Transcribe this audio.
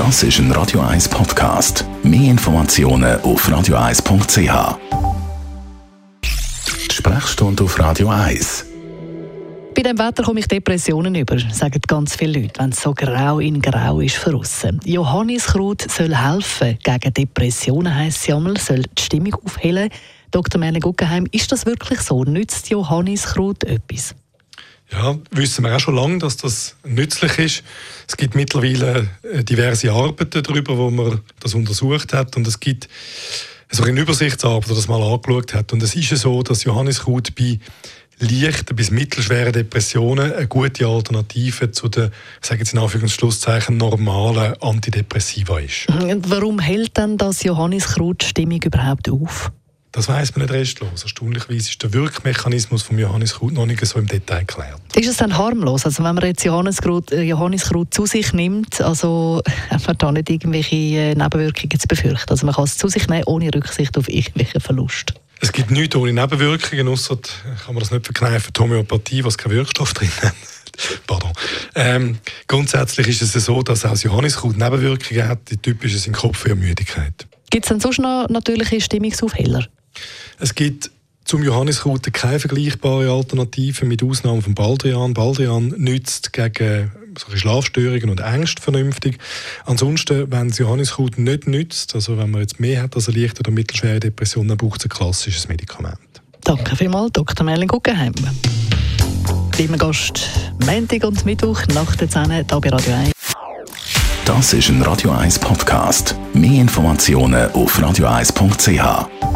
Das ist ein Radio 1 Podcast. Mehr Informationen auf radio1.ch. Die Sprechstunde auf Radio 1. Bei dem Wetter komme ich Depressionen über, sagen ganz viele Leute, wenn es so grau in grau ist für aussen. Johanniskraut soll helfen gegen Depressionen, heisst es einmal, soll die Stimmung aufhellen. Dr. Merle Guggenheim, ist das wirklich so? Nützt Johanniskraut etwas? Ja, wissen wir auch schon lange, dass das nützlich ist. Es gibt mittlerweile äh, diverse Arbeiten darüber, wo man das untersucht hat und es gibt so eine Übersichtsarbeit, die das mal angeschaut hat. Und es ist ja so, dass Johanniskraut bei leichten bis mittelschweren Depressionen eine gute Alternative zu den, ich sage jetzt in Anführungszeichen, normalen Antidepressiva ist. Warum hält dann das Johanniskraut Stimmung überhaupt auf? Das weiß man nicht restlos. Erstaunlicherweise ist der Wirkmechanismus von Johanniskraut noch nicht so im Detail geklärt. Ist es dann harmlos? Also wenn man jetzt Johanniskraut, äh, Johanniskraut zu sich nimmt, also hat man da nicht irgendwelche äh, Nebenwirkungen zu befürchten? Also man kann es zu sich nehmen, ohne Rücksicht auf irgendwelche Verluste? Es gibt nichts ohne Nebenwirkungen, außer kann man das nicht verkneifen, die Homöopathie, was keinen Wirkstoff drin hat. Pardon. Ähm, grundsätzlich ist es so, dass auch das Johanniskraut Nebenwirkungen hat. Die typische sind Kopfwehmüdigkeit. Gibt es dann sonst noch natürliche Stimmungsaufheller? Es gibt zum Johanniskraut keine vergleichbare Alternative, mit Ausnahme von Baldrian. Baldrian nützt gegen Schlafstörungen und Ängste vernünftig. Ansonsten, wenn das Johanniskraut nicht nützt, also wenn man jetzt mehr hat als eine leichte oder mittelschwere Depression, dann braucht es ein klassisches Medikament. Danke vielmals, Dr. Merlin Guggenheim. Gast Montag und Mittwoch nach der 10 hier bei Radio 1. Das ist ein Radio 1 Podcast. Mehr Informationen auf radio1.ch.